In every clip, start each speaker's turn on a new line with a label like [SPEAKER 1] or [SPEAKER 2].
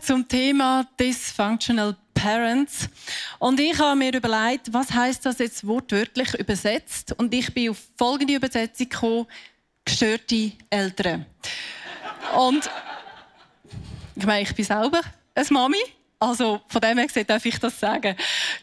[SPEAKER 1] Zum Thema Dysfunctional Parents. Und ich habe mir überlegt, was heißt das jetzt wortwörtlich übersetzt? Und ich bin auf folgende Übersetzung gekommen: gestörte Eltern. Und ich meine, ich bin selber eine Mami. Also von dem her gesehen darf ich das sagen.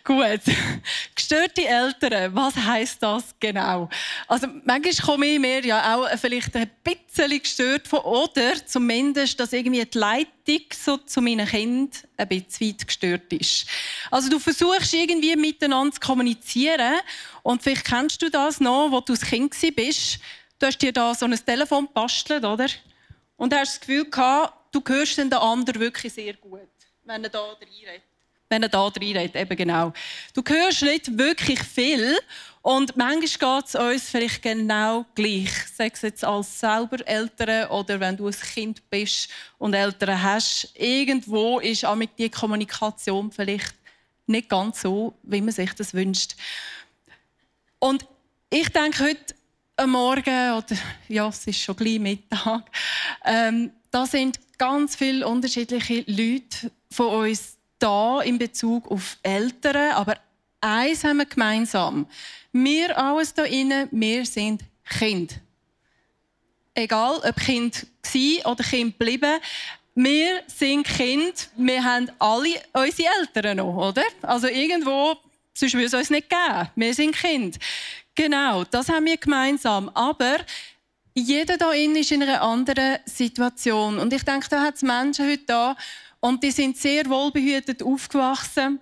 [SPEAKER 1] Gut. Gestörte Eltern, was heißt das genau? Also manchmal komme ich mir ja auch vielleicht ein bisschen gestört von oder zumindest, dass irgendwie die Leitung so zu meinen Kind ein bisschen weit gestört ist. Also du versuchst irgendwie miteinander zu kommunizieren und vielleicht kennst du das noch, wo du als Kind bist. Du hast dir da so ein Telefon bastelt, oder? Und hast das Gefühl gehabt, du hörst den anderen wirklich sehr gut wenn er da reinredet. Wenn er da reinredet, eben genau. Du hörst nicht wirklich viel und manchmal geht es uns vielleicht genau gleich. Sei es jetzt als selber Eltern oder wenn du ein Kind bist und Eltern hast. Irgendwo ist auch mit die Kommunikation vielleicht nicht ganz so, wie man sich das wünscht. Und ich denke heute Morgen, oder ja, es ist schon gleich Mittag, ähm, da sind ganz viele unterschiedliche Leute von uns da in Bezug auf Eltern, aber eins haben wir gemeinsam. Wir alles hier innen, wir sind Kind. Egal, ob Kind gsi oder Kind bleiben, wir sind Kind. Wir haben alle unsere Eltern noch, oder? Also irgendwo, sonst würde es uns nicht geben. Wir sind Kind. Genau, das haben wir gemeinsam. Aber jeder da innen ist in einer anderen Situation. Und ich denke, da hat es Menschen heute da, und die sind sehr wohlbehütet aufgewachsen.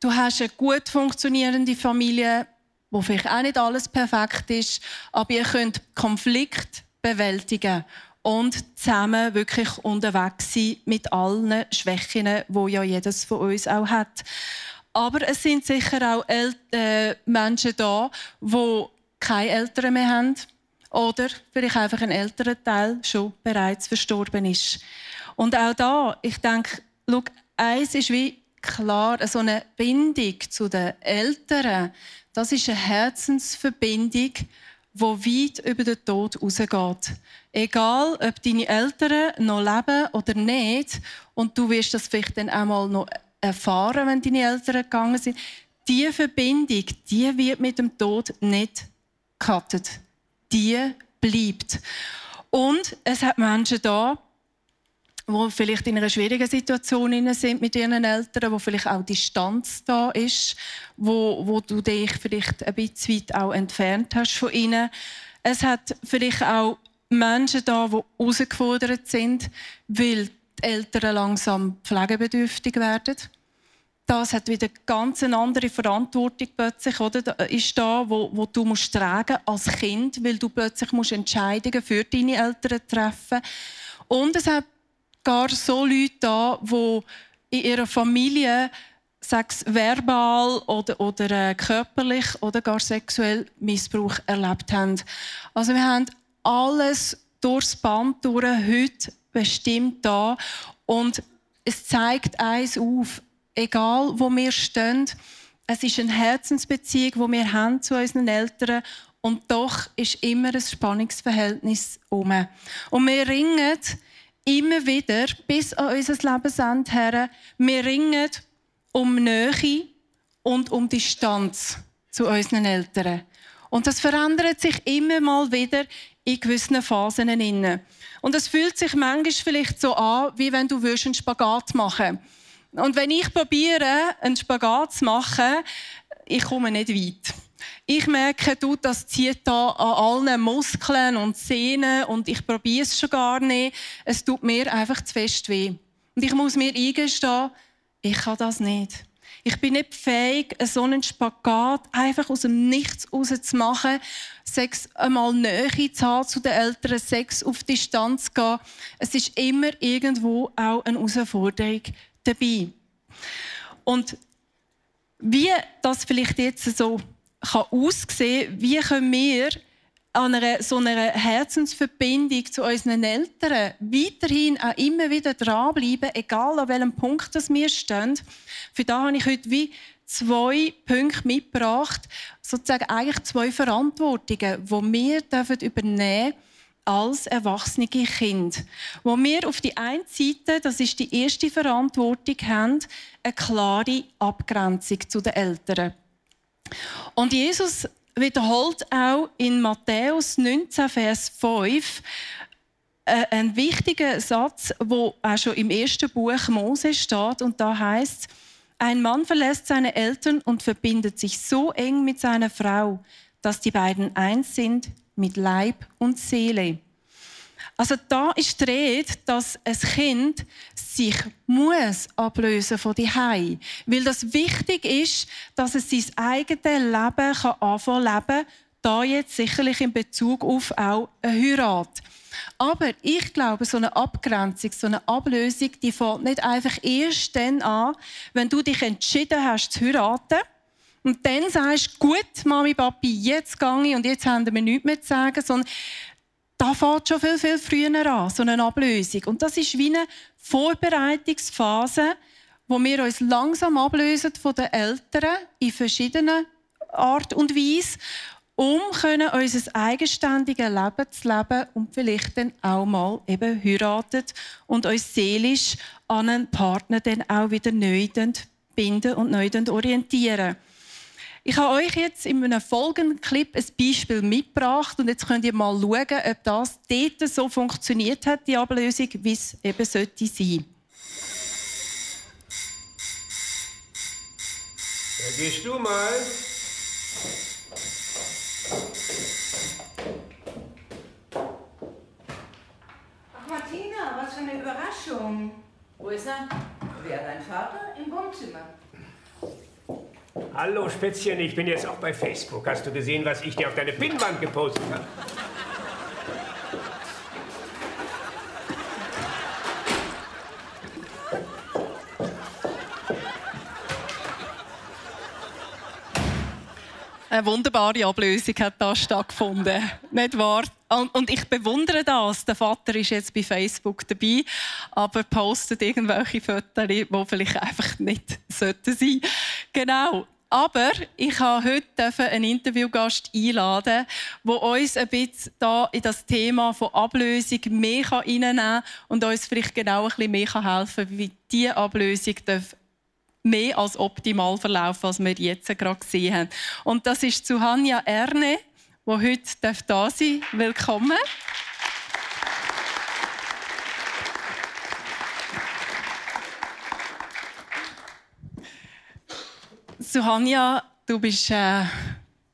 [SPEAKER 1] Du hast eine gut funktionierende Familie, wo vielleicht auch nicht alles perfekt ist, aber ihr könnt Konflikt bewältigen und zusammen wirklich unterwegs sein mit allen Schwächen, wo ja jedes von uns auch hat. Aber es sind sicher auch El äh, Menschen da, wo keine Eltern mehr haben oder vielleicht einfach ein älterer Teil schon bereits verstorben ist. Und auch da, ich denke, schau, eins ist wie klar, so eine Bindung zu den Eltern, das ist eine Herzensverbindung, die weit über den Tod rausgeht. Egal, ob deine Eltern noch leben oder nicht, und du wirst das vielleicht dann einmal noch erfahren, wenn deine Eltern gegangen sind, diese Verbindung, die wird mit dem Tod nicht gecuttet. Die bleibt. Und es hat Menschen da, wo vielleicht in einer schwierigen Situation sind mit ihren Eltern, wo vielleicht auch Distanz da ist, wo, wo du dich vielleicht ein bisschen weit auch entfernt hast von ihnen. Es hat vielleicht auch Menschen da, die herausgefordert sind, weil die Eltern langsam pflegebedürftig werden. Das hat wieder ganz eine andere Verantwortung plötzlich, oder? Ist da, wo, wo du musst tragen als Kind, weil du plötzlich musst Entscheidungen für deine Eltern treffen. Und es hat gar so Leute da, die in ihrer Familie sechs verbal oder, oder äh, körperlich oder gar sexuell Missbrauch erlebt haben. Also wir haben alles durchs Band durch heute bestimmt da und es zeigt eins auf, egal wo wir stehen, es ist eine Herzensbeziehung, die wir haben zu unseren Eltern und doch ist immer ein Spannungsverhältnis um. Und wir ringen immer wieder bis an unser Lebensende her, wir ringen um Nähe und um Distanz zu unseren Eltern. Und das verändert sich immer mal wieder in gewissen Phasen. Und es fühlt sich manchmal vielleicht so an, wie wenn du einen Spagat machen Und wenn ich probiere, einen Spagat zu machen, ich komme nicht weit. Ich merke, du, das zieht da an allen Muskeln und Sehnen und ich probiere es schon gar nicht. Es tut mir einfach zu fest weh. Und ich muss mir eingestehen, ich kann das nicht. Ich bin nicht fähig, so einen Spagat einfach aus dem Nichts raus zu machen, Sex einmal Nähe zu haben zu den Eltern, Sex auf Distanz zu gehen. Es ist immer irgendwo auch eine Herausforderung dabei. Und wie das vielleicht jetzt so kann aussehen, wie können wir an einer, so einer Herzensverbindung zu unseren Eltern weiterhin auch immer wieder dranbleiben, egal an welchem Punkt das wir stehen. Für da habe ich heute wie zwei Punkte mitgebracht, sozusagen eigentlich zwei Verantwortungen, die wir dürfen übernehmen als erwachsene Kind. Wo wir auf die einen Seite, das ist die erste Verantwortung, haben, eine klare Abgrenzung zu den Eltern. Und Jesus wiederholt auch in Matthäus 19, Vers 5 äh, einen wichtigen Satz, wo auch schon im ersten Buch Mose steht und da heißt: Ein Mann verlässt seine Eltern und verbindet sich so eng mit seiner Frau, dass die beiden eins sind mit Leib und Seele. Also da ist die Rede, dass ein Kind sich muss ablösen von die Hai, weil das wichtig ist, dass es sein eigenes Leben kann anfangen leben, da jetzt sicherlich in Bezug auf auch eine Heirat. Aber ich glaube, so eine Abgrenzung, so eine Ablösung, die fängt nicht einfach erst dann an, wenn du dich entschieden hast zu heiraten und dann sagst, gut, Mami, Papi, jetzt gehe ich und jetzt haben wir nichts mehr zu sagen, sondern da fängt schon viel, viel früher an, so eine Ablösung. Und das ist wie eine Vorbereitungsphase, wo wir uns langsam ablösen von den Eltern in verschiedenen Art und Weise, um können unser eigenständiges Leben zu leben und vielleicht dann auch mal eben heiraten und uns seelisch an einen Partner dann auch wieder neu binden und neu orientieren. Ich habe euch jetzt in einem folgenden Clip ein Beispiel mitgebracht und jetzt könnt ihr mal schauen, ob das dort so funktioniert hat, die Ablösung, wie es eben sollte sein.
[SPEAKER 2] Da gehst du mal.
[SPEAKER 3] Ach Martina, was für eine Überraschung. Wo ist er? Wer dein Vater? Im Wohnzimmer.
[SPEAKER 2] Hallo Spätzchen, ich bin jetzt auch bei Facebook. Hast du gesehen, was ich dir auf deine Pinnwand gepostet habe?
[SPEAKER 1] Eine wunderbare Ablösung hat da stattgefunden, nicht wahr? Und ich bewundere das. Der Vater ist jetzt bei Facebook dabei, aber postet irgendwelche Fotos, die vielleicht einfach nicht sein sollten. Genau. Aber ich habe heute einen Interviewgast einladen, der uns ein bisschen da in das Thema von Ablösung mehr reinnehmen kann und uns vielleicht genau ein bisschen mehr helfen kann, wie diese Ablösung mehr als optimal verlaufen, als wir jetzt gerade gesehen haben. Und das ist zu Hanja Erne, die heute da sein darf. Willkommen. Suhania, du bist äh,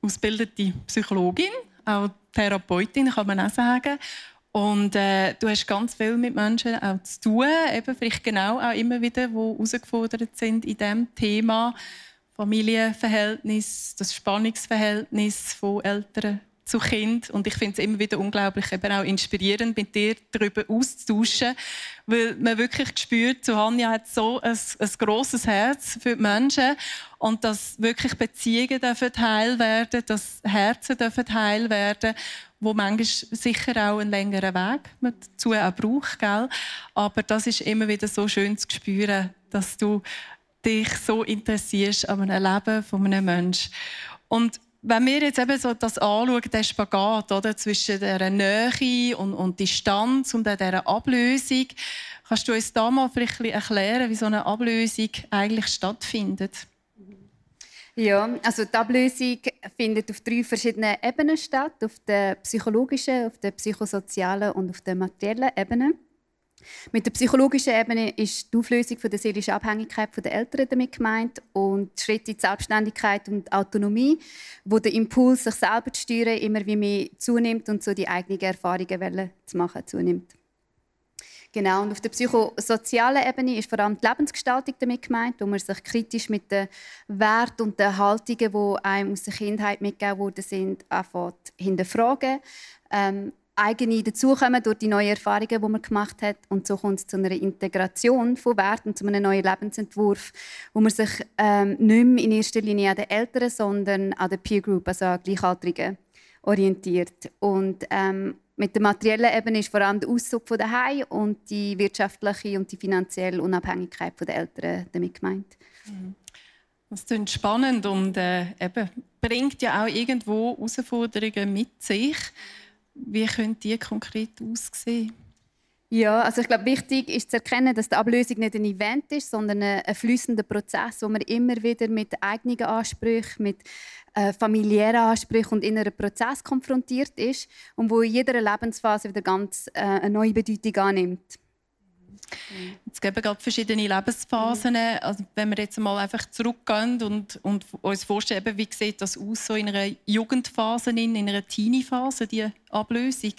[SPEAKER 1] ausgebildete Psychologin, auch Therapeutin, kann man auch sagen. Und äh, du hast ganz viel mit Menschen auch zu tun, eben vielleicht genau auch immer wieder, die herausgefordert sind in diesem Thema Familienverhältnis, das Spannungsverhältnis von Eltern zu Kind. Und ich finde es immer wieder unglaublich, eben auch inspirierend, mit dir darüber auszutauschen, weil man wirklich spürt, Hanja hat so ein, ein grosses Herz für die Menschen und dass wirklich Beziehungen dürfen heil werden, dass Herzen dürfen heil werden, wo manchmal sicher auch einen längeren Weg dazu auch braucht, gell? aber das ist immer wieder so schön zu spüren, dass du dich so interessierst an einem Leben von einem Menschen. Und wenn wir jetzt eben so das anschauen, den Spagat oder, zwischen der Nähe und, und Distanz und dieser Ablösung, kannst du uns da mal vielleicht erklären, wie so eine Ablösung eigentlich stattfindet?
[SPEAKER 4] Ja, also die Ablösung findet auf drei verschiedenen Ebenen statt: auf der psychologischen, auf der psychosozialen und auf der materiellen Ebene. Mit der psychologischen Ebene ist die Auflösung von der seelischen Abhängigkeit der Eltern damit gemeint und Schritte in die Selbstständigkeit und Autonomie, wo der Impuls, sich selber zu steuern, immer wie mehr zunimmt und so die eigenen Erfahrungen zu machen zunimmt. Genau, und auf der psychosozialen Ebene ist vor allem die Lebensgestaltung damit gemeint, wo man sich kritisch mit den Werten und den Haltungen, die einem aus der Kindheit mitgegeben wurden, sind, anfängt hinterfragen. Ähm, eigene dazukommen durch die neuen Erfahrungen, die man gemacht hat. Und so kommt es zu einer Integration von Werten, zu einem neuen Lebensentwurf, wo man sich ähm, nicht mehr in erster Linie an den Eltern, sondern an der Peer Group, also an Gleichaltrigen, orientiert. Und ähm, mit der materiellen Ebene ist vor allem der Auszug von daheim und die wirtschaftliche und die finanzielle Unabhängigkeit der Eltern damit gemeint.
[SPEAKER 1] Das klingt spannend und äh, eben, bringt ja auch irgendwo Herausforderungen mit sich. Wie können die konkret aussehen?
[SPEAKER 4] Ja, also ich glaube, wichtig ist zu erkennen, dass die Ablösung nicht ein Event ist, sondern ein, ein fließender Prozess, wo man immer wieder mit eigenen Ansprüchen, mit äh, familiären Ansprüchen und inneren Prozess konfrontiert ist und wo in jeder Lebensphase wieder ganz äh, eine neue Bedeutung annimmt.
[SPEAKER 1] Es gibt gerade verschiedene Lebensphasen. Also wenn wir jetzt mal einfach zurückgehen und, und uns vorstellen, wie sieht das aus so in einer Jugendphase, in einer Teenie-Phase, die Ablösung?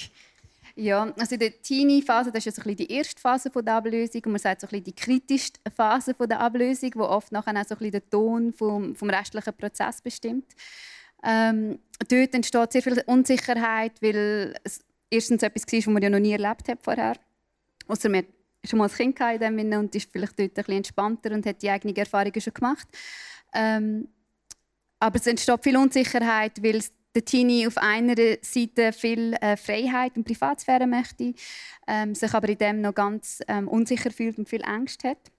[SPEAKER 4] Ja, also in der Teenie-Phase, das ist ja so die erste Phase der Ablösung und man sagt so die kritischste Phase der Ablösung, wo oft nachher auch so den Ton vom, vom restlichen Prozess bestimmt. Ähm, dort entsteht sehr viel Unsicherheit, weil es erstens etwas war, was man ja noch nie erlebt hat vorher. Außer man schon mal ein Kind in dem und ist vielleicht dort ein bisschen entspannter und hat die eigenen Erfahrungen schon gemacht. Ähm, aber es entsteht viel Unsicherheit, weil der Teenie auf einer Seite viel äh, Freiheit und Privatsphäre möchte, ähm, sich aber in dem noch ganz ähm, unsicher fühlt und viel Angst hat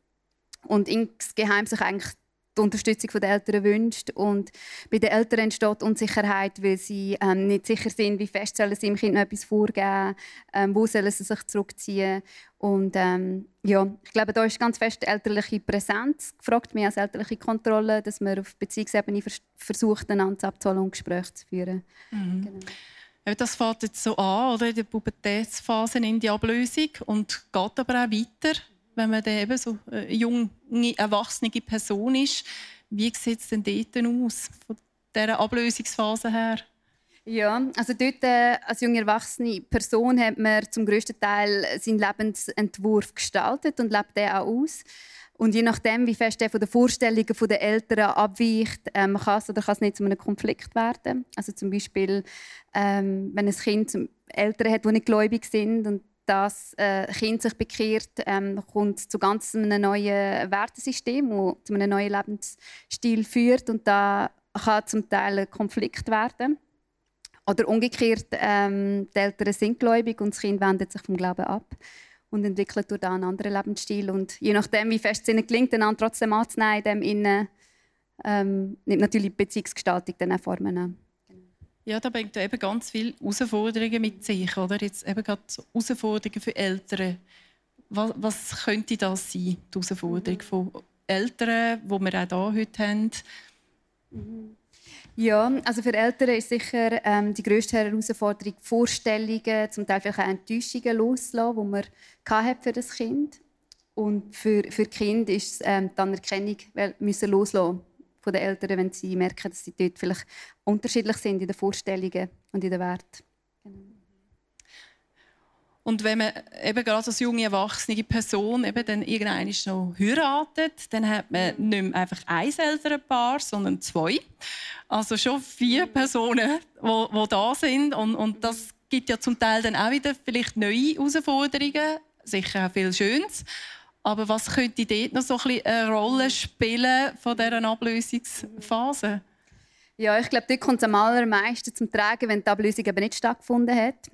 [SPEAKER 4] und insgeheim sich eigentlich die Unterstützung der Eltern wünscht. Und bei den Eltern entsteht Unsicherheit, weil sie ähm, nicht sicher sind, wie fest sollen sie dem Kind noch etwas vorgeben, ähm, wo sollen sie sich zurückziehen. Und ähm, ja, ich glaube, da ist ganz fest elterliche Präsenz gefragt, mehr als elterliche Kontrolle, dass man auf Beziehungsebene vers versucht, einander abzuholen und Gespräche zu führen.
[SPEAKER 1] Mhm. Genau. Das fängt jetzt so an, oder, in der Pubertätsphase in die Ablösung und geht aber auch weiter wenn man dann eben so eine junge, erwachsene Person ist. Wie sieht es denn dort aus, von dieser Ablösungsphase her?
[SPEAKER 4] Ja, also dort äh, als junge erwachsene Person hat man zum größten Teil seinen Lebensentwurf gestaltet und lebt den auch aus. Und je nachdem, wie fest er von den Vorstellungen der Eltern abweicht, ähm, kann es oder kann es nicht zu einem Konflikt werden. Also zum Beispiel, ähm, wenn ein Kind Eltern hat, die nicht gläubig sind und das äh, Kind sich bekehrt, ähm, kommt zu ganz einem neuen Wertesystem, das zu einem neuen Lebensstil führt und da kann zum Teil ein Konflikt werden. Oder umgekehrt, ähm, die Eltern sind gläubig und das Kind wendet sich vom Glauben ab und entwickelt durch einen anderen Lebensstil. Und je nachdem, wie fest es ihnen gelingt, einander trotzdem anzunehmen, ähm, nimmt natürlich die Beziehungsgestaltung dann auch Formen an.
[SPEAKER 1] Ja, da bringt eben ganz viele Herausforderungen mit sich, oder? Jetzt eben gerade Herausforderungen für Eltern. Was, was könnte das sein, die Herausforderung von Eltern, die wir auch hier heute haben?
[SPEAKER 4] Ja, also für Eltern ist sicher ähm, die grösste Herausforderung Vorstellungen, zum Teil vielleicht auch Enttäuschungen loszulassen, die man für das Kind Und für, für Kind ist es ähm, die Anerkennung müssen loslassen von den Eltern, wenn sie merken, dass sie dort vielleicht unterschiedlich sind in den Vorstellungen und in den Werten. Genau.
[SPEAKER 1] Und wenn man eben gerade als junge erwachsene Person eben dann irgendwann noch heiratet, dann hat man nicht mehr einfach ein Elternpaar, sondern zwei. Also schon vier Personen, die da sind. Und, und das gibt ja zum Teil dann auch wieder vielleicht neue Herausforderungen, sicher auch viel Schönes. Aber was könnte dort noch so ein eine Rolle spielen von dieser Ablösungsphase?
[SPEAKER 4] Ja, ich glaube, dort kommt es am allermeisten zum Tragen, wenn die Ablösung eben nicht stattgefunden hat.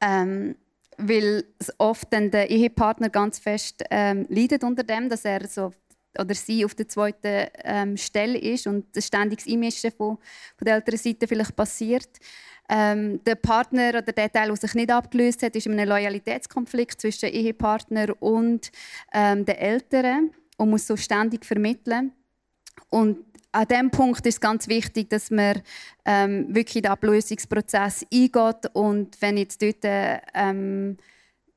[SPEAKER 4] Ähm, weil oft dann der Ehepartner ganz fest ähm, leidet unter dem, dass er so oder sie auf der zweiten ähm, Stelle ist und das ständiges Einmischen von, von der älteren Seite vielleicht passiert. Ähm, der Partner oder der Teil, der sich nicht abgelöst hat, ist in einem Loyalitätskonflikt zwischen Ehepartner und ähm, den Eltern und muss so ständig vermitteln. Und an diesem Punkt ist es ganz wichtig, dass man ähm, wirklich den Ablösungsprozess eingeht und wenn jetzt dort ähm,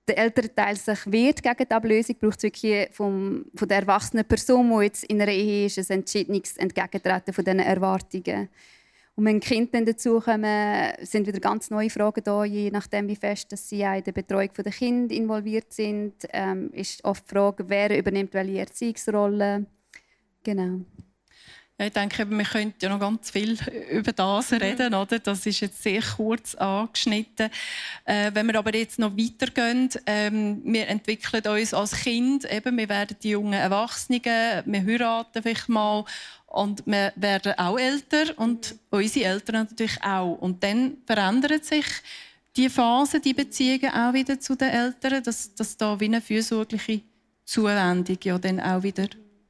[SPEAKER 4] der ältere Teil sich wehrt gegen die Ablösung, braucht es wirklich vom, von der erwachsenen Person, die jetzt in einer Ehe ist, ein entschiedenes Entgegentreten von diesen Erwartungen. Und wenn Kinder dann dazukommen, sind wieder ganz neue Fragen da, je nachdem, wie fest dass sie in der Betreuung der Kinder involviert sind. Ähm, ist oft die Frage, wer übernimmt welche Erziehungsrolle. Genau.
[SPEAKER 1] Ich denke, wir könnten ja noch ganz viel über das reden, oder? Das ist jetzt sehr kurz angeschnitten. Äh, wenn wir aber jetzt noch weitergehen, ähm, wir entwickeln uns als Kind, eben, wir werden die jungen Erwachsenen, wir heiraten vielleicht mal und wir werden auch älter und unsere Eltern natürlich auch. Und dann verändert sich die Phase, die Beziehungen auch wieder zu den Eltern, dass, dass da wie eine fürsorgliche Zuwendung ja dann auch wieder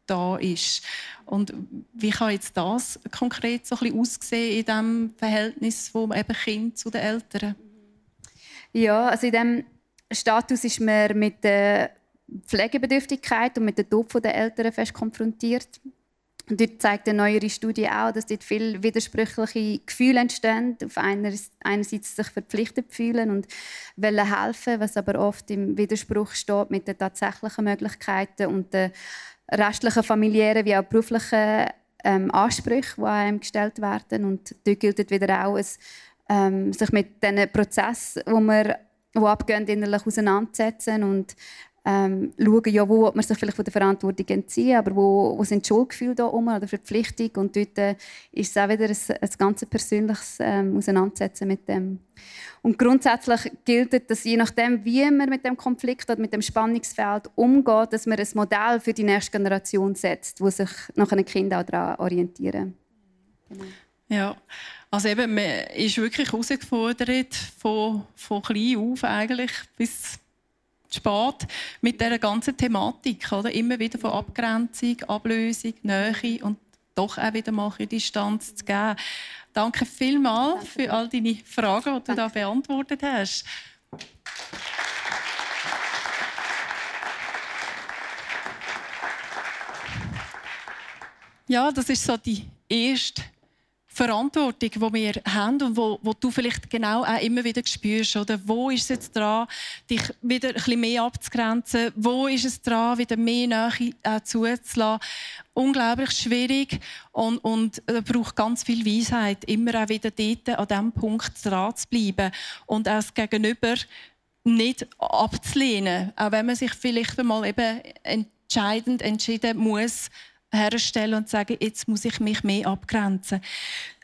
[SPEAKER 1] da ist. Und wie kann jetzt das konkret so ein aussehen in dem Verhältnis vom eben Kind zu den Eltern?
[SPEAKER 4] Ja, also in diesem Status ist man mit der Pflegebedürftigkeit und mit dem Tod der Eltern fest konfrontiert. Und dort zeigt eine neuere Studie auch, dass dort viele widersprüchliche Gefühle entstehen. Auf einer, einerseits sich verpflichtet fühlen und wollen helfen, was aber oft im Widerspruch steht mit den tatsächlichen Möglichkeiten und den restlichen familiären wie auch beruflichen ähm, Ansprüche, die an einem gestellt werden. Und dort gilt wieder auch, es, ähm, sich mit diesen Prozessen, die wir die abgehen, innerlich auseinandersetzen und ähm, schauen, ja, wo man sich vielleicht von der Verantwortung entziehen, aber wo, wo sind Schuldgefühle da um oder Verpflichtung und dort äh, ist es auch wieder ein, ein ganz persönliches ähm, Auseinandersetzen mit dem. Und grundsätzlich gilt, dass je nachdem, wie man mit dem Konflikt oder mit dem Spannungsfeld umgeht, dass man ein Modell für die nächste Generation setzt, wo sich nach einem Kind auch daran orientieren.
[SPEAKER 1] Genau. Ja, also eben, man ist wirklich herausgefordert, von, von klein auf eigentlich bis spät mit dieser ganzen Thematik. Oder? Immer wieder von Abgrenzung, Ablösung, Nähe und doch auch wieder mal in Distanz zu geben. Danke vielmals für all deine Fragen, die du da beantwortet hast. Ja, das ist so die erste Verantwortung, die wir haben und wo, wo du vielleicht genau auch immer wieder spürst. Oder wo ist es jetzt dran, dich wieder ein bisschen mehr abzugrenzen? Wo ist es dran, wieder mehr Nähe äh, zuzulassen? Unglaublich schwierig und, und äh, braucht ganz viel Weisheit, immer auch wieder dort an diesem Punkt dran zu bleiben und auch das Gegenüber nicht abzulehnen, auch wenn man sich vielleicht einmal eben entscheidend entschieden muss, herstellen und sagen, jetzt muss ich mich mehr abgrenzen.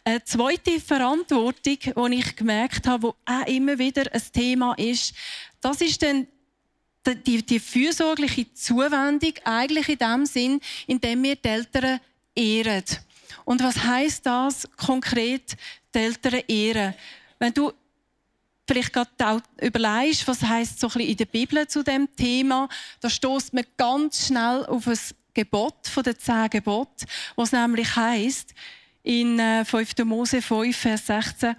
[SPEAKER 1] Eine zweite Verantwortung, die ich gemerkt habe, die auch immer wieder ein Thema ist, das ist dann die, die fürsorgliche Zuwendung eigentlich in dem Sinn, indem wir die Eltern ehren. Und was heißt das konkret, die Eltern ehren? Wenn du vielleicht gerade überlegst, was heißt so ein bisschen in der Bibel zu dem Thema, da stoßt man ganz schnell auf ein Gebot von den zehn Geboten, was nämlich heißt in 5. Äh, Mose 5, Vers 16,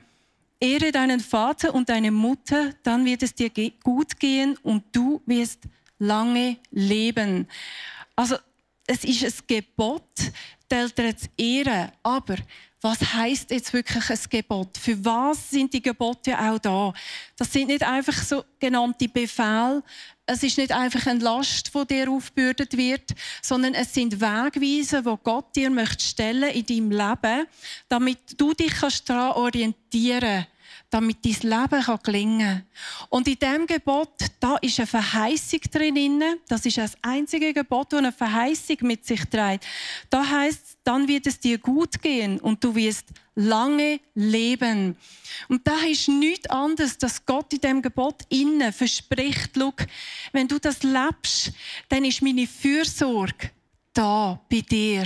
[SPEAKER 1] Ehre deinen Vater und deine Mutter, dann wird es dir gut gehen und du wirst lange leben. Also es ist ein Gebot, die Eltern zu ehren, aber was heißt jetzt wirklich ein Gebot? Für was sind die Gebote auch da? Das sind nicht einfach so genannte Befehle. Es ist nicht einfach eine Last, die dir aufgebürdet wird, sondern es sind Wegweisen, wo Gott dir möchte stellen in deinem Leben, damit du dich daran orientieren kannst damit dein Leben gelingen kann. Und in diesem Gebot, da ist eine Verheißung drin. Das ist das einzige Gebot, das eine Verheißung mit sich trägt. Da heißt dann wird es dir gut gehen und du wirst lange leben. Und da ist nichts anderes, dass Gott in dem Gebot innen verspricht, wenn du das lebst, dann ist meine Fürsorge da bei dir.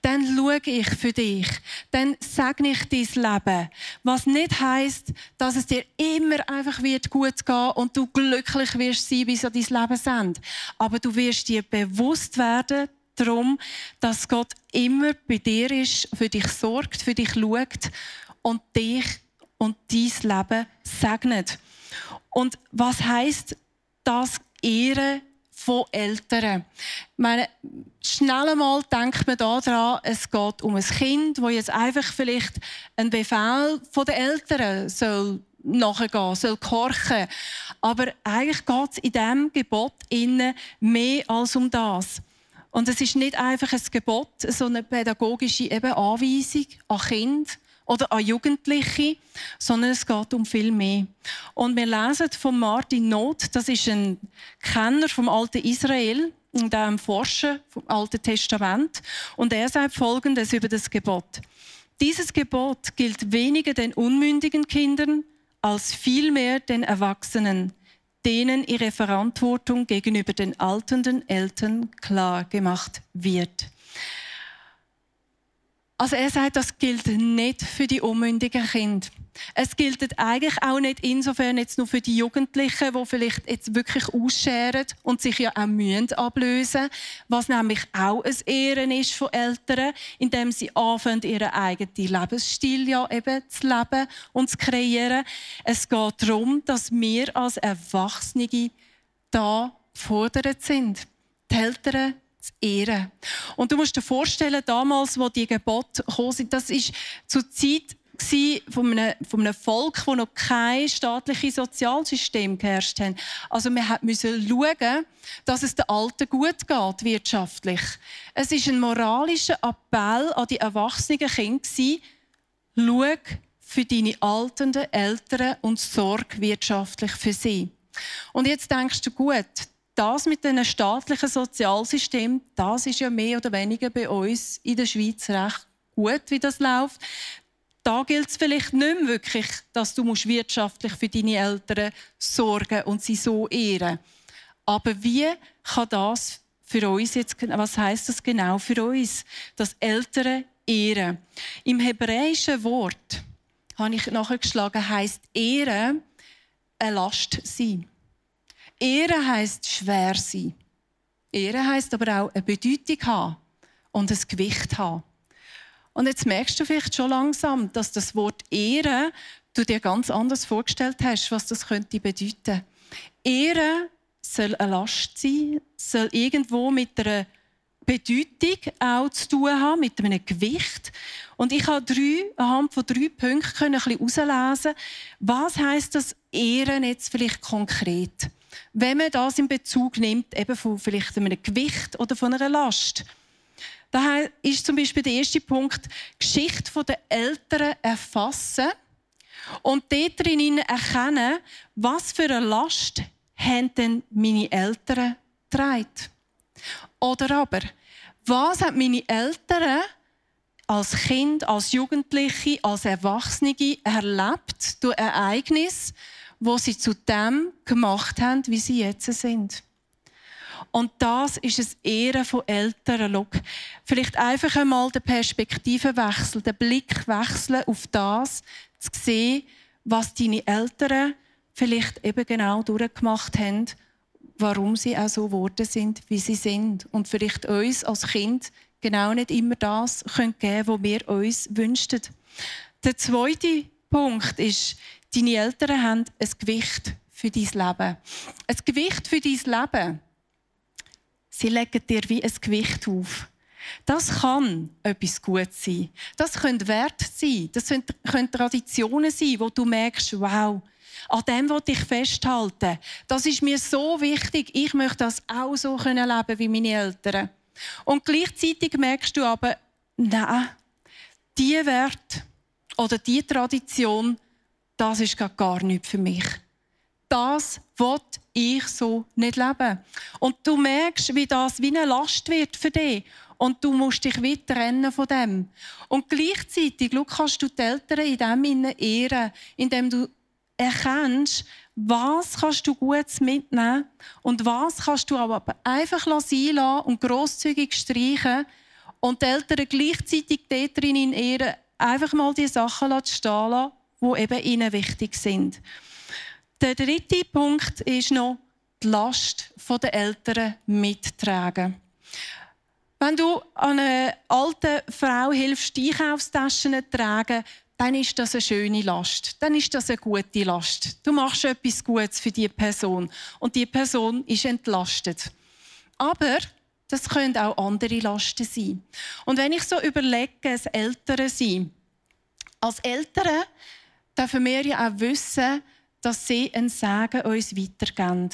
[SPEAKER 1] Dann schaue ich für dich. Dann segne ich dein Leben. Was nicht heißt, dass es dir immer einfach wird gut gehen und du glücklich wirst sein, wie so dein Leben sind. Aber du wirst dir bewusst werden, darum, dass Gott immer bei dir ist, für dich sorgt, für dich schaut und dich und dein Leben segnet. Und was heißt das Ehre von Eltern. Meine, schnell einmal denkt man daran, es geht um ein Kind, das jetzt einfach vielleicht einen Befehl den Eltern soll nachgehen, soll gehorchen. Aber eigentlich geht es in diesem Gebot mehr als um das. Und es ist nicht einfach ein Gebot, sondern eine pädagogische Anweisung an Kind oder an Jugendliche, sondern es geht um viel mehr. Und wir lesen von Martin Not, das ist ein Kenner vom alten Israel und auch ein Forscher vom Alten Testament. Und er sagt Folgendes über das Gebot. Dieses Gebot gilt weniger den unmündigen Kindern als vielmehr den Erwachsenen, denen ihre Verantwortung gegenüber den alternden Eltern klar gemacht wird. Also er sagt, das gilt nicht für die unmündigen Kinder. Es gilt eigentlich auch nicht insofern jetzt nur für die Jugendlichen, die vielleicht jetzt wirklich ausscheren und sich ja auch mühen ablösen, was nämlich auch ein Ehren ist von Eltern, indem sie anfangen, ihren eigenen Lebensstil ja eben zu leben und zu kreieren. Es geht darum, dass wir als Erwachsene da gefordert sind. Die Eltern zu ehren. Und du musst dir vorstellen, damals, wo die Gebote gekommen sind, das ist zur Zeit von einem, von einem Volk, das noch kein staatliches Sozialsystem geherrscht hat. Also wir mussten schauen, dass es den Alten gut geht, wirtschaftlich. Es war ein moralischer Appell an die erwachsenen Kinder. Schau für deine alternden Eltern und sorg wirtschaftlich für sie. Und jetzt denkst du, gut, das mit einem staatlichen Sozialsystem, das ist ja mehr oder weniger bei uns in der Schweiz recht gut, wie das läuft. Da gilt es vielleicht nicht mehr wirklich, dass du wirtschaftlich für deine Eltern sorgen und sie so ehren. Aber wie kann das für uns jetzt, was heißt das genau für uns, das Eltern ehren? Im hebräischen Wort habe ich nachgeschlagen, heißt Ehren eine Last sein. Ehre heißt schwer sein. Ehre heißt aber auch eine Bedeutung haben und ein Gewicht haben. Und jetzt merkst du vielleicht schon langsam, dass das Wort Ehre du dir ganz anders vorgestellt hast, was das könnte bedeuten. Ehre soll eine Last sein, soll irgendwo mit einer Bedeutung auch zu tun haben, mit einem Gewicht. Und ich habe drei, anhand von drei Punkten ein bisschen herauslesen, was heißt das Ehren jetzt vielleicht konkret? Wenn man das in Bezug nimmt, eben von vielleicht einem Gewicht oder von einer Last. Daher ist zum Beispiel der erste Punkt, Geschichte der Eltern erfassen und dort drin erkennen, was für eine Last haben denn meine Eltern getragen. Oder aber, was haben meine Eltern als Kind, als Jugendliche, als Erwachsene erlebt durch Ereignisse, wo sie zu dem gemacht haben, wie sie jetzt sind. Und das ist ein Ehren von Eltern. Schau, vielleicht einfach einmal den Perspektivenwechsel, den Blick wechseln auf das, zu sehen, was deine Eltern vielleicht eben genau durchgemacht haben, warum sie auch so geworden sind, wie sie sind. Und vielleicht uns als Kind genau nicht immer das geben können, was wir uns wünschten. Der zweite Punkt ist, Deine Eltern haben ein Gewicht für dein Leben. Ein Gewicht für dein Leben. Sie legen dir wie ein Gewicht auf. Das kann etwas Gutes sein. Das können Werte sein. Das können Traditionen sein, wo du merkst, wow, an dem will ich festhalten. Das ist mir so wichtig. Ich möchte das auch so leben wie meine Eltern. Und gleichzeitig merkst du aber, nein, diese Wert oder diese Tradition das ist gar nichts für mich. Das will ich so nicht leben. Und du merkst, wie das wie eine Last wird für dich. Und du musst dich weit trennen von dem. Und gleichzeitig schau, kannst du die Eltern in dem ehren, indem du erkennst, was kannst du Gutes mitnehmen und was kannst du aber einfach sein lassen und grosszügig streichen und die Eltern gleichzeitig dort drin in ehren, einfach mal die Sachen stehen lassen die eben ihnen wichtig sind. Der dritte Punkt ist noch die Last der Eltern mittragen. Wenn du einer alten Frau hilfst, Einkaufstaschen zu tragen, dann ist das eine schöne Last. Dann ist das eine gute Last. Du machst etwas Gutes für die Person und die Person ist entlastet. Aber das können auch andere Lasten sein. Und wenn ich so überlege, als Eltern sein, als Eltern dürfen wir ja auch wissen, dass sie ein Segen uns weitergeben.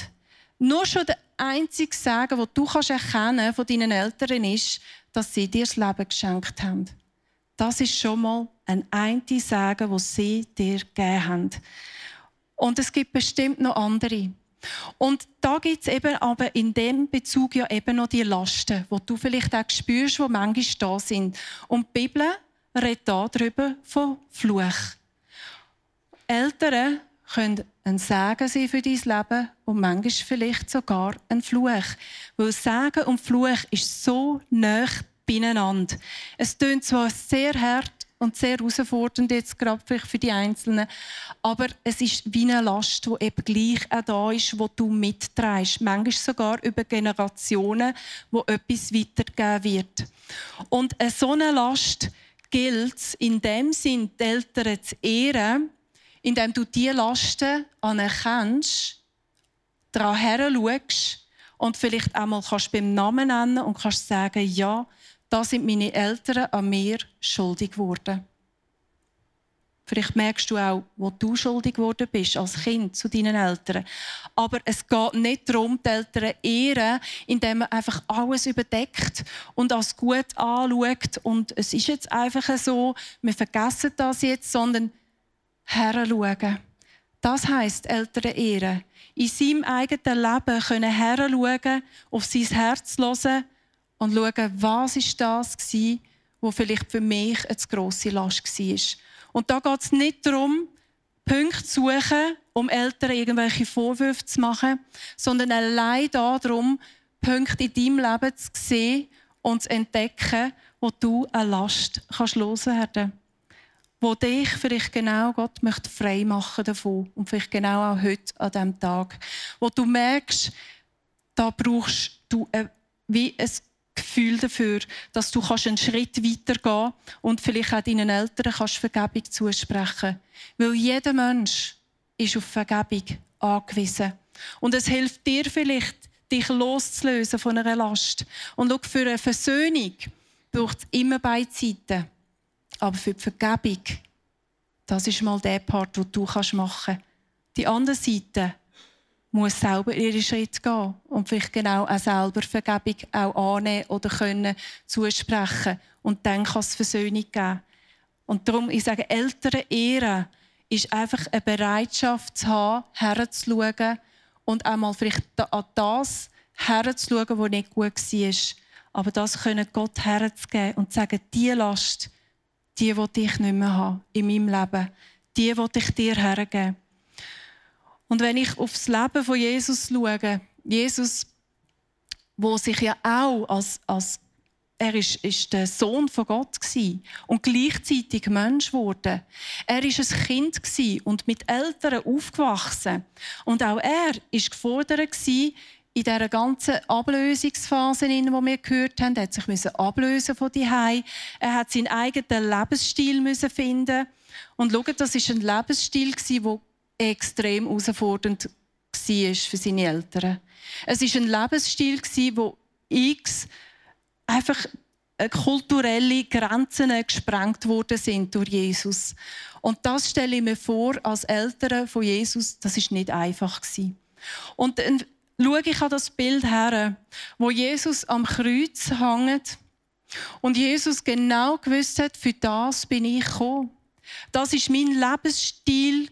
[SPEAKER 1] Nur schon der einzige Segen, den du kannst von deinen Eltern ist, dass sie dir das Leben geschenkt haben. Das ist schon mal ein einzigen Sagen, wo sie dir gegeben haben. Und es gibt bestimmt noch andere. Und da gibt es eben aber in dem Bezug ja eben noch die Lasten, wo du vielleicht auch spürst, die manchmal da sind. Und die Bibel redet darüber von Fluch. Eltern können ein Segen sein für dein Leben und manchmal vielleicht sogar ein Fluch. Weil Segen und Fluch ist so nah beieinander. Es tönt zwar sehr hart und sehr herausfordernd jetzt gerade für die Einzelnen, aber es ist wie eine Last, die eben gleich auch da ist, wo du mitträgst. Manchmal sogar über Generationen, wo etwas weitergegeben wird. Und so eine Last gilt in dem Sinn, die Eltern zu ehren, indem du diese Lasten anerkennst, daran her und vielleicht einmal kannst beim Namen nennen und kannst sagen, ja, da sind meine Eltern an mir schuldig geworden. Vielleicht merkst du auch, wo du schuldig geworden bist als Kind zu deinen Eltern. Aber es geht nicht darum, die Eltern ehren, indem man einfach alles überdeckt und als gut anschaut. Und es ist jetzt einfach so, wir vergessen das jetzt, sondern heranschauen. Das heisst, Eltern ehren. In seinem eigenen Leben können heranschauen, auf sein Herz hören und schauen, was ist das war, was vielleicht für mich eine grosse Last war. Und da geht es nicht darum, Punkte zu suchen, um Eltern irgendwelche Vorwürfe zu machen, sondern allein darum, Punkte in deinem Leben zu sehen und zu entdecken, wo du eine Last loswerden kannst wo dich vielleicht genau Gott möchte frei machen davon und vielleicht genau auch heute an diesem Tag, wo du merkst, da brauchst du ein, wie ein Gefühl dafür, dass du einen Schritt weiter gehen und vielleicht auch deinen Eltern kannst Vergebung zusprechen, weil jeder Mensch ist auf Vergebung angewiesen. Und es hilft dir vielleicht dich loszulösen von einer Last. Und schau, für eine Versöhnung braucht es immer beide Seiten. Aber für die Vergebung, das ist mal der Part, den du machen kannst. Die andere Seite muss selber ihre Schritte gehen und vielleicht genau auch selber Vergebung auch annehmen oder können zusprechen. Und dann kann es Versöhnung geben. Und darum, ich sage, ältere Ehre ist einfach eine Bereitschaft zu haben, herzuschauen und auch mal vielleicht an das herzuschauen, was nicht gut war. Aber das können Gott herzugeben und sagen, diese Last, die will ich nicht mehr haben in meinem Leben. Die will ich dir hergeben. Und wenn ich aufs Leben von Jesus schaue, Jesus, wo sich ja auch als, als er ist, ist der Sohn von Gott und gleichzeitig Mensch wurde. Er ist ein Kind und mit Eltern aufgewachsen und auch er ist gefordert in dieser ganzen Ablösungsphase, die wir gehört haben, er hat sich ablösen von die Er hat seinen eigenen Lebensstil finden und schaut, das ist ein Lebensstil der extrem herausfordernd war für seine Eltern. Es ist ein Lebensstil wo x einfach äh, kulturelle Grenzen gesprengt worden sind durch Jesus. Und das stelle ich mir vor als Eltern von Jesus, das ist nicht einfach. Und schaue ich an das Bild her, wo Jesus am Kreuz hängt und Jesus genau gewusst hat, für das bin ich gekommen. Das ist mein Lebensstil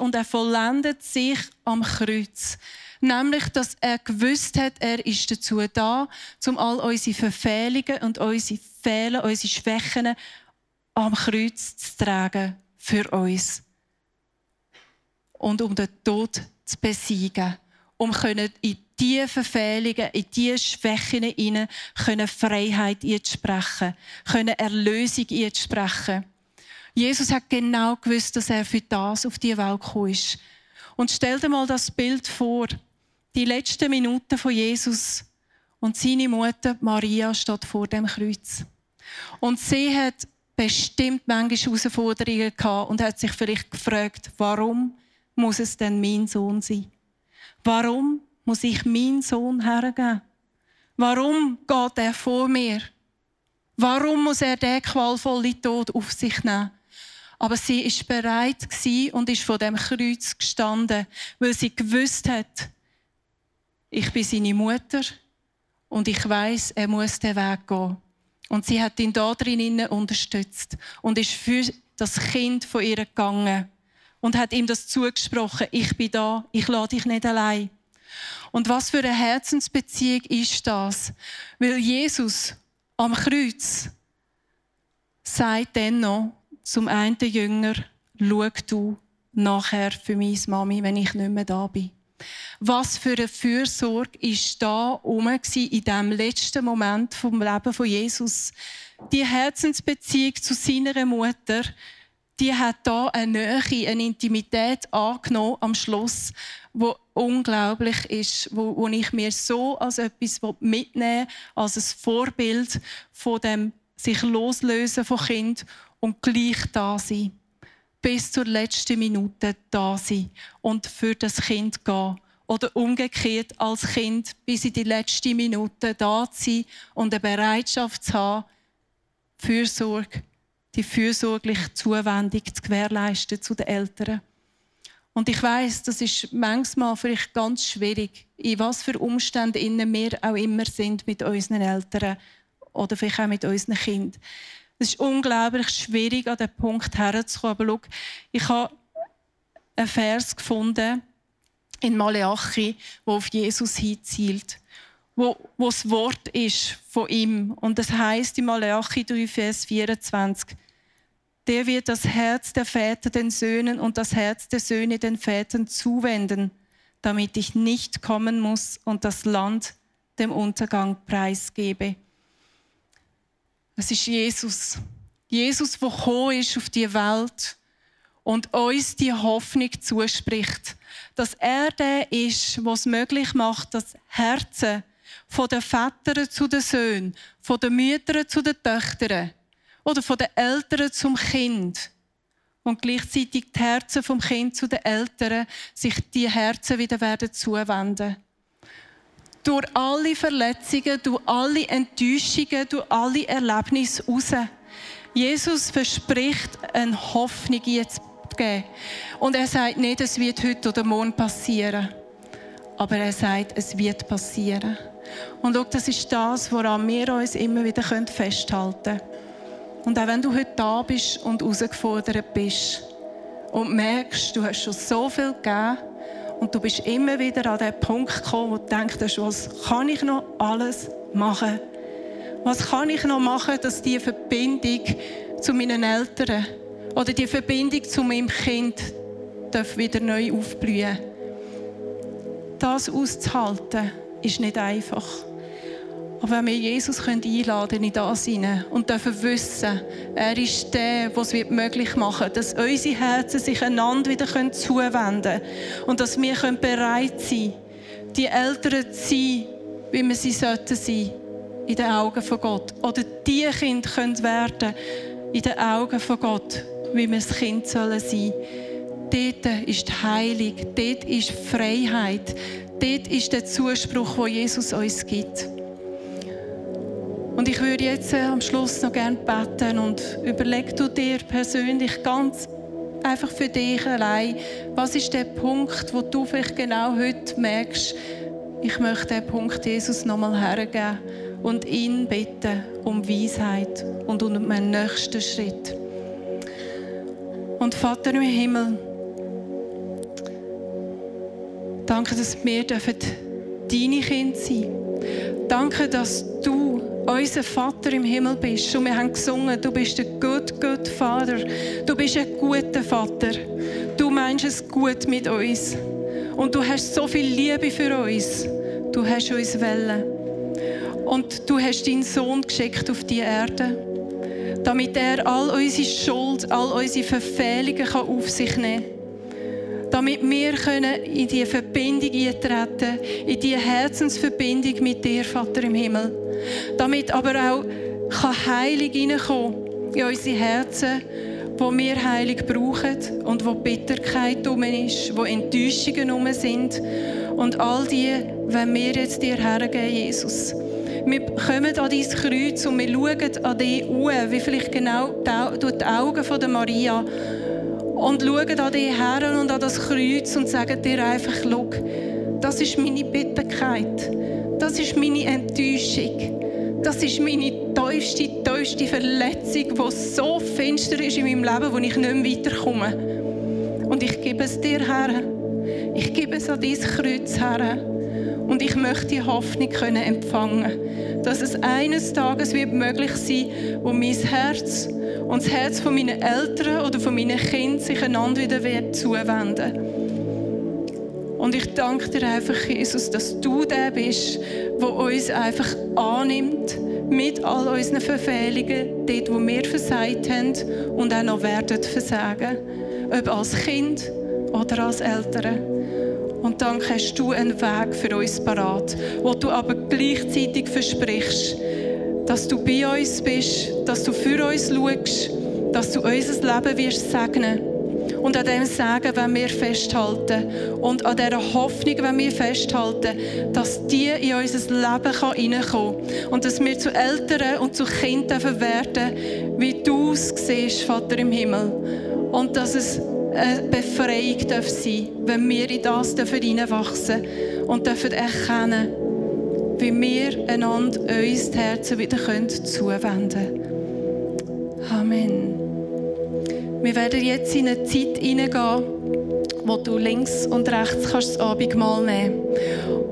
[SPEAKER 1] und er vollendet sich am Kreuz. Nämlich, dass er gewusst hat, er ist dazu da, um all unsere Verfehlungen und unsere Fehler, unsere Schwächen am Kreuz zu tragen für uns. Und um den Tod zu besiegen um in diese Verfehlungen, in diese Schwächen hinein Freiheit einzusprechen, können Erlösung einzusprechen. Jesus hat genau gewusst, dass er für das auf die Welt gekommen ist. Und stell dir mal das Bild vor. Die letzten Minuten von Jesus und seine Mutter Maria steht vor dem Kreuz. Und sie hat bestimmt manche Herausforderungen gehabt und hat sich vielleicht gefragt, warum muss es denn mein Sohn sein? Warum muss ich meinen Sohn hergeben? Warum geht er vor mir? Warum muss er den qualvollen Tod auf sich nehmen? Aber sie ist bereit und ist vor dem Kreuz gestanden, weil sie gewusst hat, ich bin seine Mutter und ich weiß, er muss den Weg gehen. Und sie hat ihn da drin unterstützt und ist für das Kind von ihr gegangen und hat ihm das zugesprochen. Ich bin da, ich lade dich nicht allein. Und was für eine Herzensbeziehung ist das? Weil Jesus am Kreuz sagt dann noch zum einen Jünger, schau du nachher für meine Mami, wenn ich nicht mehr da bin. Was für eine Fürsorge ist da rum in diesem letzten Moment vom Leben von Jesus? Die Herzensbeziehung zu seiner Mutter, die hat da eine Nähe, eine Intimität angenommen am Schluss, wo unglaublich ist, wo, wo ich mir so als etwas mitnehmen als ein Vorbild von dem sich loslösen von Kind und gleich da sein bis zur letzten Minute da sein und für das Kind gehen. Oder umgekehrt als Kind bis in die letzte Minute da zu sein und eine Bereitschaft zu haben, Fürsorge, die fürsorgliche Zuwendung zu gewährleisten zu den Eltern. Und ich weiß, das ist manchmal vielleicht ganz schwierig, in was für Umständen wir auch immer sind mit unseren Eltern oder vielleicht auch mit unseren Kindern. Es ist unglaublich schwierig, an den Punkt herzukommen. Aber schau, ich habe einen Vers gefunden in Maleachi, wo auf Jesus hinzielt, wo, wo das Wort ist von ihm. Und das heißt in Maleachi 3, Vers 24, der wird das Herz der Väter den Söhnen und das Herz der Söhne den Vätern zuwenden, damit ich nicht kommen muss und das Land dem Untergang preisgebe. Es ist Jesus. Jesus, der gekommen ist auf die Welt und uns die Hoffnung zuspricht, dass er der ist, was möglich macht, dass Herzen von den Vätern zu den Söhnen, von den Müttern zu den Töchtern oder von den Eltern zum Kind und gleichzeitig die Herzen vom Kind zu den Eltern sich die Herzen wieder werden zuwenden durch alle Verletzungen, durch alle Enttäuschungen, durch alle Erlebnisse raus. Jesus verspricht, eine Hoffnung jetzt zu geben. Und er sagt nicht, es wird heute oder morgen passieren. Aber er sagt, es wird passieren. Und auch das ist das, woran wir uns immer wieder festhalten können. Und auch wenn du heute da bist und herausgefordert bist und merkst, du hast schon so viel gegeben, und du bist immer wieder an den Punkt gekommen, wo du denkst, was kann ich noch alles machen? Was kann ich noch machen, dass die Verbindung zu meinen Eltern oder die Verbindung zu meinem Kind wieder neu aufblühen Das auszuhalten, ist nicht einfach. Aber wenn wir Jesus einladen in das hinein und dürfen wissen, er ist der, der es möglich machen wird, dass unsere Herzen sich einander wieder zuwenden können und dass wir bereit sein können, die Eltern zu sein, wie wir sie sollten sein in den Augen von Gott. Oder die Kinder können werden in den Augen von Gott, wie wir das Kind sollen sein. Dort ist Heilung, dort ist Freiheit, dort ist der Zuspruch, wo Jesus uns gibt. Und ich würde jetzt äh, am Schluss noch gerne beten und überleg du dir persönlich ganz einfach für dich allein, was ist der Punkt, wo du vielleicht genau heute merkst, ich möchte den Punkt Jesus nochmal hergeben und ihn bitten um Weisheit und um meinen nächsten Schritt. Und Vater im Himmel, danke, dass wir deine Kinder sein dürfen. Danke, dass du unser Vater im Himmel bist. Und wir haben gesungen, du bist ein good, good Vater. Du bist ein guter Vater. Du meinst es gut mit uns. Und du hast so viel Liebe für uns. Du hast uns Wellen. Und du hast deinen Sohn geschickt auf die Erde, damit er all unsere Schuld, all unsere Verfehlungen auf sich nehmen kann damit wir in diese Verbindung eintreten in diese Herzensverbindung mit dir, Vater im Himmel. Damit aber auch Heilung hineinkommen in unsere Herzen, wo wir Heilung brauchen und wo Bitterkeit um ist, wo Enttäuschungen um sind. Und all die, wenn wir jetzt dir hergeben, Jesus. Wir kommen an dein Kreuz und wir schauen an dich an, wie vielleicht genau die Augen der Maria und schauen an dich her und an das Kreuz und sagen dir einfach, schau, das ist meine Bitterkeit, das ist meine Enttäuschung, das ist meine tiefste, tiefste Verletzung, die so finster ist in meinem Leben, wo ich nicht mehr weiterkomme. Und ich gebe es dir her. Ich gebe es an dein Kreuz her. Und ich möchte die Hoffnung können empfangen, dass es eines Tages wird möglich sein, wo mein Herz und das Herz von meinen Eltern oder von meinen Kindern sich einander wieder wird zuwenden. Und ich danke dir einfach, Jesus, dass du der bist, der uns einfach annimmt mit all unseren Verfehlungen, dort, wo wir versagt haben und auch noch werden versagen. Ob als Kind oder als Eltern. Und dann hast du einen Weg für uns parat, wo du aber gleichzeitig versprichst, dass du bei uns bist, dass du für uns schaust, dass du unser Leben wirst segnen. Und an dem Sagen wenn wir festhalten. Und an dieser Hoffnung wenn wir festhalten, dass die in unser Leben reinkommen kann. Und dass wir zu Eltern und zu Kindern werden, wie du es siehst, Vater im Himmel. Und dass es eine Befreiung darf sein wenn wir in das hineinwachsen und dürfen erkennen, wie wir einander uns die Herzen wieder zuwenden können. Amen. Wir werden jetzt in eine Zeit hineingehen, wo du links und rechts kannst das Abendmahl nehmen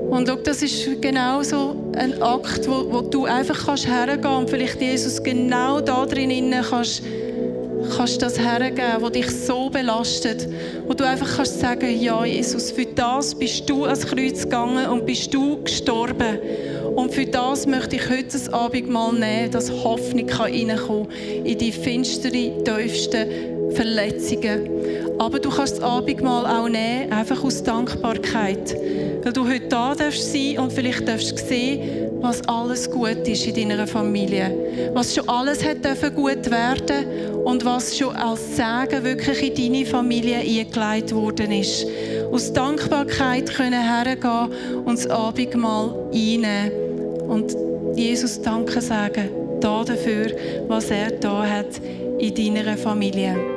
[SPEAKER 1] Und auch das ist genau so ein Akt, wo, wo du einfach kannst hergehen und vielleicht Jesus genau da drin kannst kannst das hergeben, was dich so belastet, wo du einfach kannst sagen, ja Jesus, für das bist du ans Kreuz gegangen und bist du gestorben. Und für das möchte ich heute das Abendmahl nehmen, dass Hoffnung kann in die finsteren, tiefsten Verletzungen. Aber du kannst das Abendmahl auch nehmen, einfach aus Dankbarkeit. Weil du heute da darfst sein und vielleicht darfst sehen, was alles gut ist in deiner Familie. Was schon alles hat dürfen gut werden und was schon als Segen wirklich in deine Familie eingeleitet worden ist. Aus Dankbarkeit können hergehen und das Abendmahl einnehmen. Und Jesus danke sagen, da dafür, was er da hat in deiner Familie.